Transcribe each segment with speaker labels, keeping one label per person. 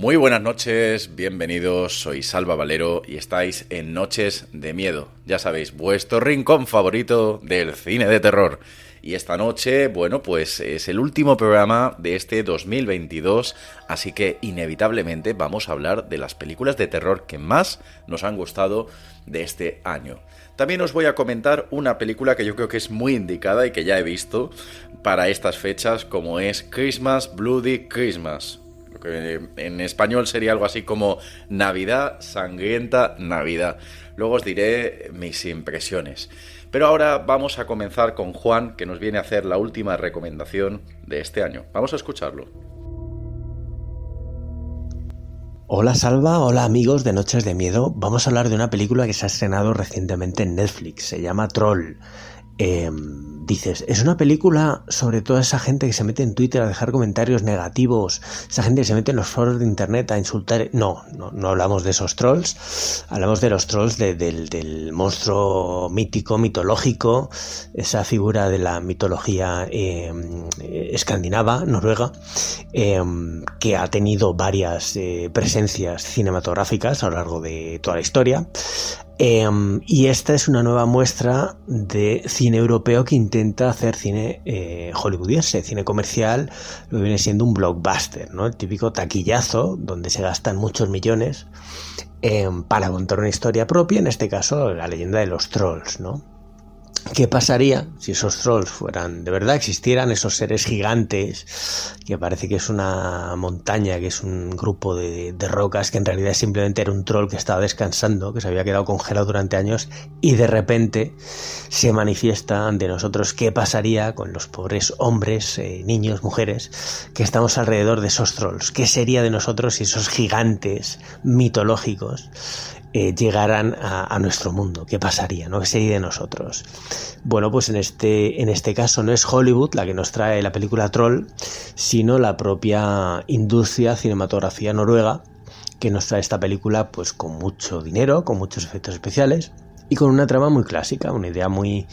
Speaker 1: Muy buenas noches, bienvenidos, soy Salva Valero y estáis en Noches de Miedo. Ya sabéis, vuestro rincón favorito del cine de terror. Y esta noche, bueno, pues es el último programa de este 2022, así que inevitablemente vamos a hablar de las películas de terror que más nos han gustado de este año. También os voy a comentar una película que yo creo que es muy indicada y que ya he visto para estas fechas, como es Christmas Bloody Christmas que en español sería algo así como Navidad, sangrienta Navidad. Luego os diré mis impresiones. Pero ahora vamos a comenzar con Juan, que nos viene a hacer la última recomendación de este año. Vamos a escucharlo.
Speaker 2: Hola Salva, hola amigos de Noches de Miedo. Vamos a hablar de una película que se ha estrenado recientemente en Netflix. Se llama Troll. Eh, dices, es una película sobre toda esa gente que se mete en Twitter a dejar comentarios negativos, esa gente que se mete en los foros de internet a insultar. No, no, no hablamos de esos trolls, hablamos de los trolls de, del, del, monstruo mítico, mitológico, esa figura de la mitología eh, escandinava, noruega, eh, que ha tenido varias eh, presencias cinematográficas a lo largo de toda la historia. Eh, y esta es una nueva muestra de cine europeo que intenta hacer cine eh, hollywoodiense, cine comercial, lo que viene siendo un blockbuster, ¿no? El típico taquillazo donde se gastan muchos millones eh, para contar una historia propia, en este caso la leyenda de los trolls, ¿no? ¿Qué pasaría si esos trolls fueran de verdad existieran esos seres gigantes que parece que es una montaña, que es un grupo de, de, rocas que en realidad simplemente era un troll que estaba descansando, que se había quedado congelado durante años y de repente se manifiesta ante nosotros qué pasaría con los pobres hombres, eh, niños, mujeres que estamos alrededor de esos trolls? ¿Qué sería de nosotros si esos gigantes mitológicos eh, llegaran a, a, nuestro mundo, qué pasaría, ¿no? ¿Qué sería de nosotros? Bueno, pues en este, en este caso no es Hollywood la que nos trae la película Troll, sino la propia industria cinematografía noruega que nos trae esta película pues con mucho dinero, con muchos efectos especiales y con una trama muy clásica, una idea muy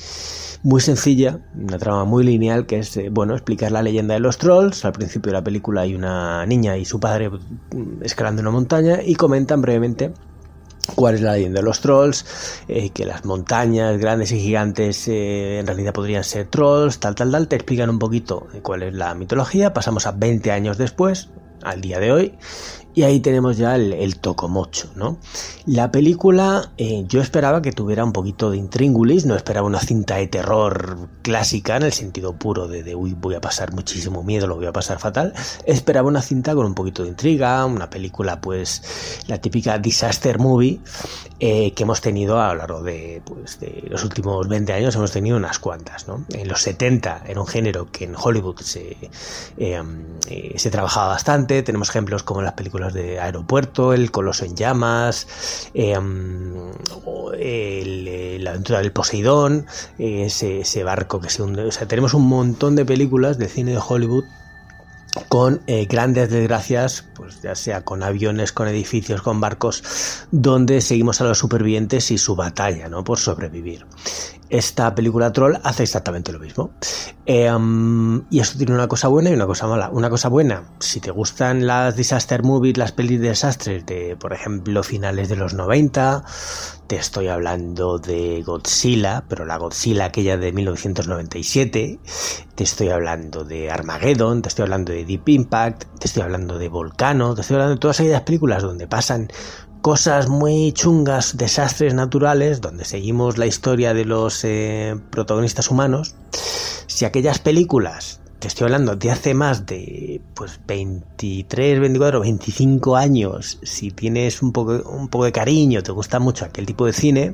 Speaker 2: muy sencilla, una trama muy lineal que es, eh, bueno, explicar la leyenda de los trolls. Al principio de la película hay una niña y su padre escalando una montaña y comentan brevemente cuál es la leyenda de los trolls, eh, que las montañas grandes y gigantes eh, en realidad podrían ser trolls, tal, tal, tal, te explican un poquito cuál es la mitología, pasamos a 20 años después, al día de hoy, y ahí tenemos ya el, el tocomocho, ¿no? La película eh, yo esperaba que tuviera un poquito de intríngulis, no esperaba una cinta de terror clásica en el sentido puro de, uy, voy a pasar muchísimo miedo, lo voy a pasar fatal. Esperaba una cinta con un poquito de intriga, una película pues la típica disaster movie eh, que hemos tenido a lo largo de, pues, de los últimos 20 años, hemos tenido unas cuantas, ¿no? En los 70 era un género que en Hollywood se, eh, se trabajaba bastante, tenemos ejemplos como las películas de Aeropuerto, El Coloso en Llamas, eh, el, la aventura del Poseidón, ese, ese, barco que se hunde. O sea, tenemos un montón de películas de cine de Hollywood con eh, grandes desgracias, pues ya sea con aviones, con edificios, con barcos, donde seguimos a los supervivientes y su batalla, ¿no? Por sobrevivir. Esta película Troll hace exactamente lo mismo. Eh, y eso tiene una cosa buena y una cosa mala. Una cosa buena, si te gustan las disaster movies, las pelis de desastres de, por ejemplo, finales de los 90, te estoy hablando de Godzilla, pero la Godzilla aquella de 1997, te estoy hablando de Armageddon, te estoy hablando de Deep Impact, te estoy hablando de Volcano, te estoy hablando de todas aquellas películas donde pasan cosas muy chungas, desastres naturales, donde seguimos la historia de los eh, protagonistas humanos, si aquellas películas, te estoy hablando de hace más de pues 23, 24, 25 años, si tienes un poco, un poco de cariño, te gusta mucho aquel tipo de cine,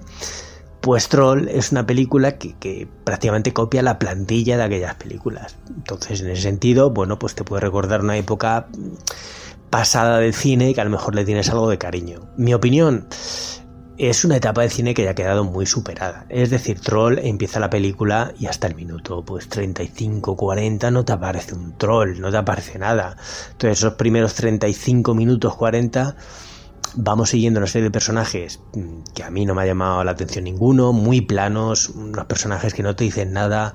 Speaker 2: pues Troll es una película que, que, prácticamente copia la plantilla de aquellas películas. Entonces, en ese sentido, bueno, pues te puede recordar una época pasada del cine y que a lo mejor le tienes algo de cariño. Mi opinión es una etapa de cine que ya ha quedado muy superada. Es decir, Troll empieza la película y hasta el minuto pues 35, 40 no te aparece un troll, no te aparece nada. Entonces esos primeros 35 minutos, 40 vamos siguiendo una serie de personajes mm, que a mí no me ha llamado la atención ninguno, muy planos, unos personajes que no te dicen nada.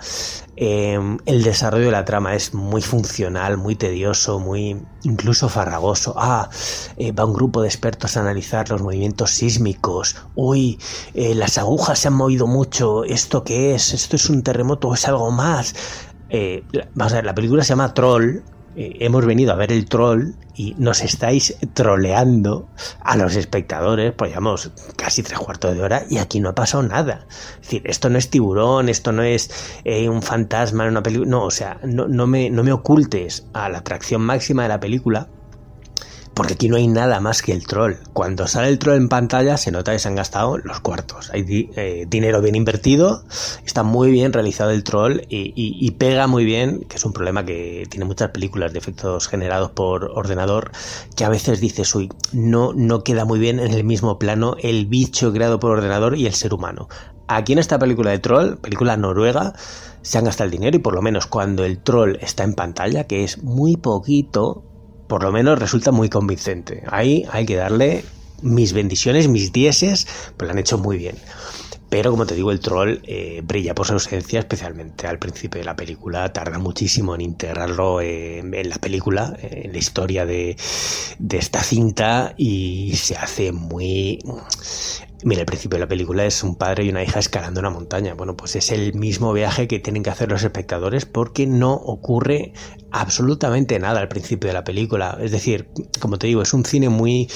Speaker 2: Em, el desarrollo de la trama es muy funcional, muy tedioso, muy incluso farragoso. Ah, eh, va un grupo de expertos a analizar los movimientos sísmicos. Uy, eh, las agujas se han movido mucho. ¿Esto qué es? ¿Esto es un terremoto o es algo más? Eh, vamos a ver, la película se llama Troll eh, hemos venido a ver el troll y nos estáis troleando a los espectadores, pues llevamos casi tres cuartos de hora y aquí no ha pasado nada. Es decir, esto no es tiburón, esto no es eh, un fantasma en una película, no, o sea, no, no, me, no me ocultes a la atracción máxima de la película porque aquí no hay nada más que el troll. Cuando sale el troll en pantalla se nota que se han gastado los cuartos. Hay eh, dinero bien invertido, está muy bien realizado el troll y, pega muy bien, que es un problema que tiene muchas películas de efectos generados por ordenador, que a veces dices, uy, no, no queda muy bien en el mismo plano el bicho creado por ordenador y el ser humano. Aquí en esta película de troll, película noruega, se han gastado el dinero y por lo menos cuando el troll está en pantalla, que es muy poquito, por lo menos resulta muy convincente. Ahí hay que darle mis bendiciones, mis dieces, pues lo han hecho muy bien. Pero como te digo, el troll eh, brilla por su ausencia, especialmente al principio de la película. Tarda muchísimo en integrarlo eh, en la película, en la historia de, de esta cinta y se hace muy Mira, el principio de la película es un padre y una hija escalando una montaña. Bueno, pues es el mismo viaje que tienen que hacer los espectadores porque no ocurre absolutamente nada al principio de la película. Es decir, como te digo, es un cine muy,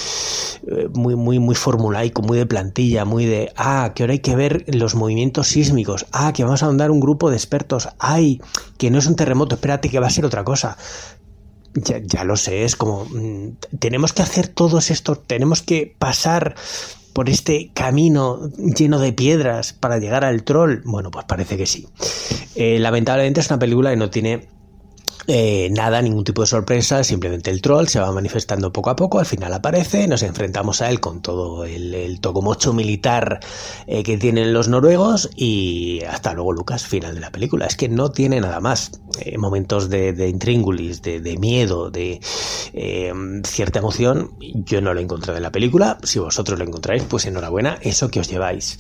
Speaker 2: eh, muy, muy, muy formulaico, muy de plantilla, muy de, ah, que ahora hay que ver los movimientos sísmicos, ah, que vamos a mandar un grupo de expertos, ay, que no es un terremoto, espérate que va a ser otra cosa. Ya, ya lo sé, es como, mm, tenemos que hacer todos estos, tenemos que pasar por este camino lleno de piedras para llegar al troll? Bueno, pues parece que sí. Eh, lamentablemente es una película que no tiene eh, nada, ningún tipo de sorpresa, simplemente el troll se va manifestando poco a poco, al final aparece, nos enfrentamos a él con todo el, el tocomocho militar eh, que tienen los noruegos y hasta luego Lucas, final de la película. Es que no tiene nada más. Eh, momentos de, intríngulis, de, de, miedo, de cierta emoción, yo no lo he encontrado en la película. Si vosotros lo encontráis, pues enhorabuena, eso que os lleváis.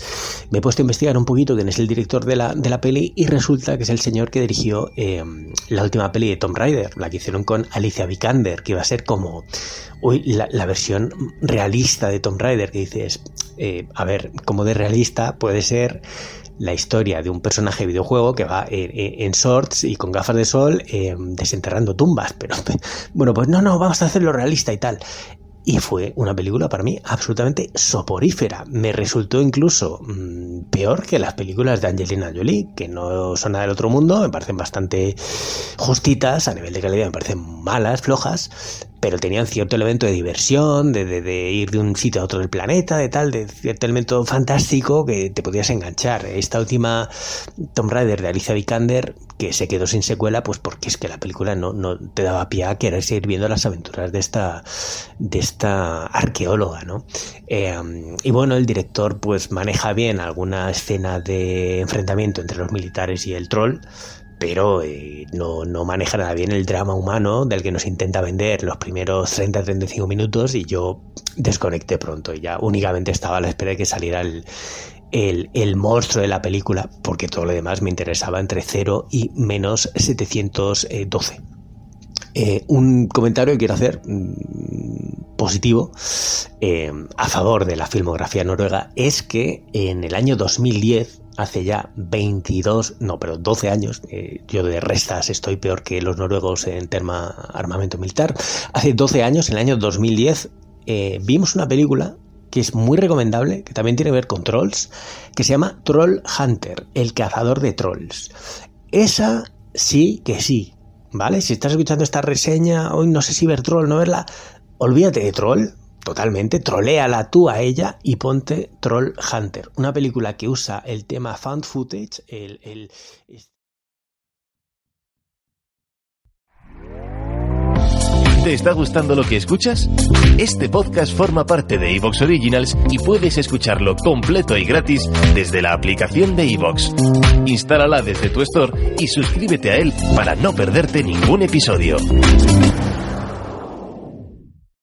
Speaker 2: Me he puesto a investigar un poquito quién es el director de la, de la peli y resulta que es el señor que dirigió la última peli de Tomb Raider, la que hicieron con Alicia Vikander, que iba a ser como uy, la, versión realista de Tomb Raider, que dices, eh, a ver, como de realista puede ser la historia de un personaje de videojuego que va en, shorts y con gafas de sol eh, desenterrando tumbas, pero bueno, pues no, no, vamos a hacerlo realista y tal. Y fue una película para mí absolutamente soporífera. Me resultó incluso mmm, peor que las películas de Angelina Jolie, que no son nada del otro mundo, me parecen bastante justitas, a nivel de calidad me parecen malas, flojas, pero tenían cierto elemento de diversión, de, ir de un sitio a otro del planeta, de tal, de cierto elemento fantástico que te podías enganchar. Esta última Tomb Raider de Alicia Vikander, que se quedó sin secuela, pues porque es que la película no, te daba pie a querer seguir viendo las aventuras de esta, de esta arqueóloga, ¿no? Eh, y bueno, el director pues maneja bien alguna escena de enfrentamiento entre los militares y el troll, pero eh, no, maneja nada bien el drama humano del que nos intenta vender los primeros 30-35 minutos y yo desconecté pronto y ya únicamente estaba a la espera de que saliera el, el, monstruo de la película, porque todo lo demás me interesaba entre 0 y menos 712. Eh, un comentario que quiero hacer mm, positivo eh, a favor de la filmografía noruega es que en el año 2010 hace ya 22, no, pero 12 años, eh, yo de restas estoy peor que los noruegos en tema armamento militar, hace 12 años, en el año 2010, vimos una película que es muy recomendable, que también tiene que ver con trolls, que se llama Troll Hunter, el cazador de trolls. Esa sí que sí, ¿vale? Si estás escuchando esta reseña, hoy no sé si ver troll, no verla, olvídate de troll, totalmente, troléala tú a ella y ponte Troll Hunter, una película que usa el tema found footage, el,
Speaker 3: ¿Te está gustando lo que escuchas? Este podcast forma parte de Evox Originals y puedes escucharlo completo y gratis desde la aplicación de Evox. Instálala desde tu store y suscríbete a él para no perderte ningún episodio.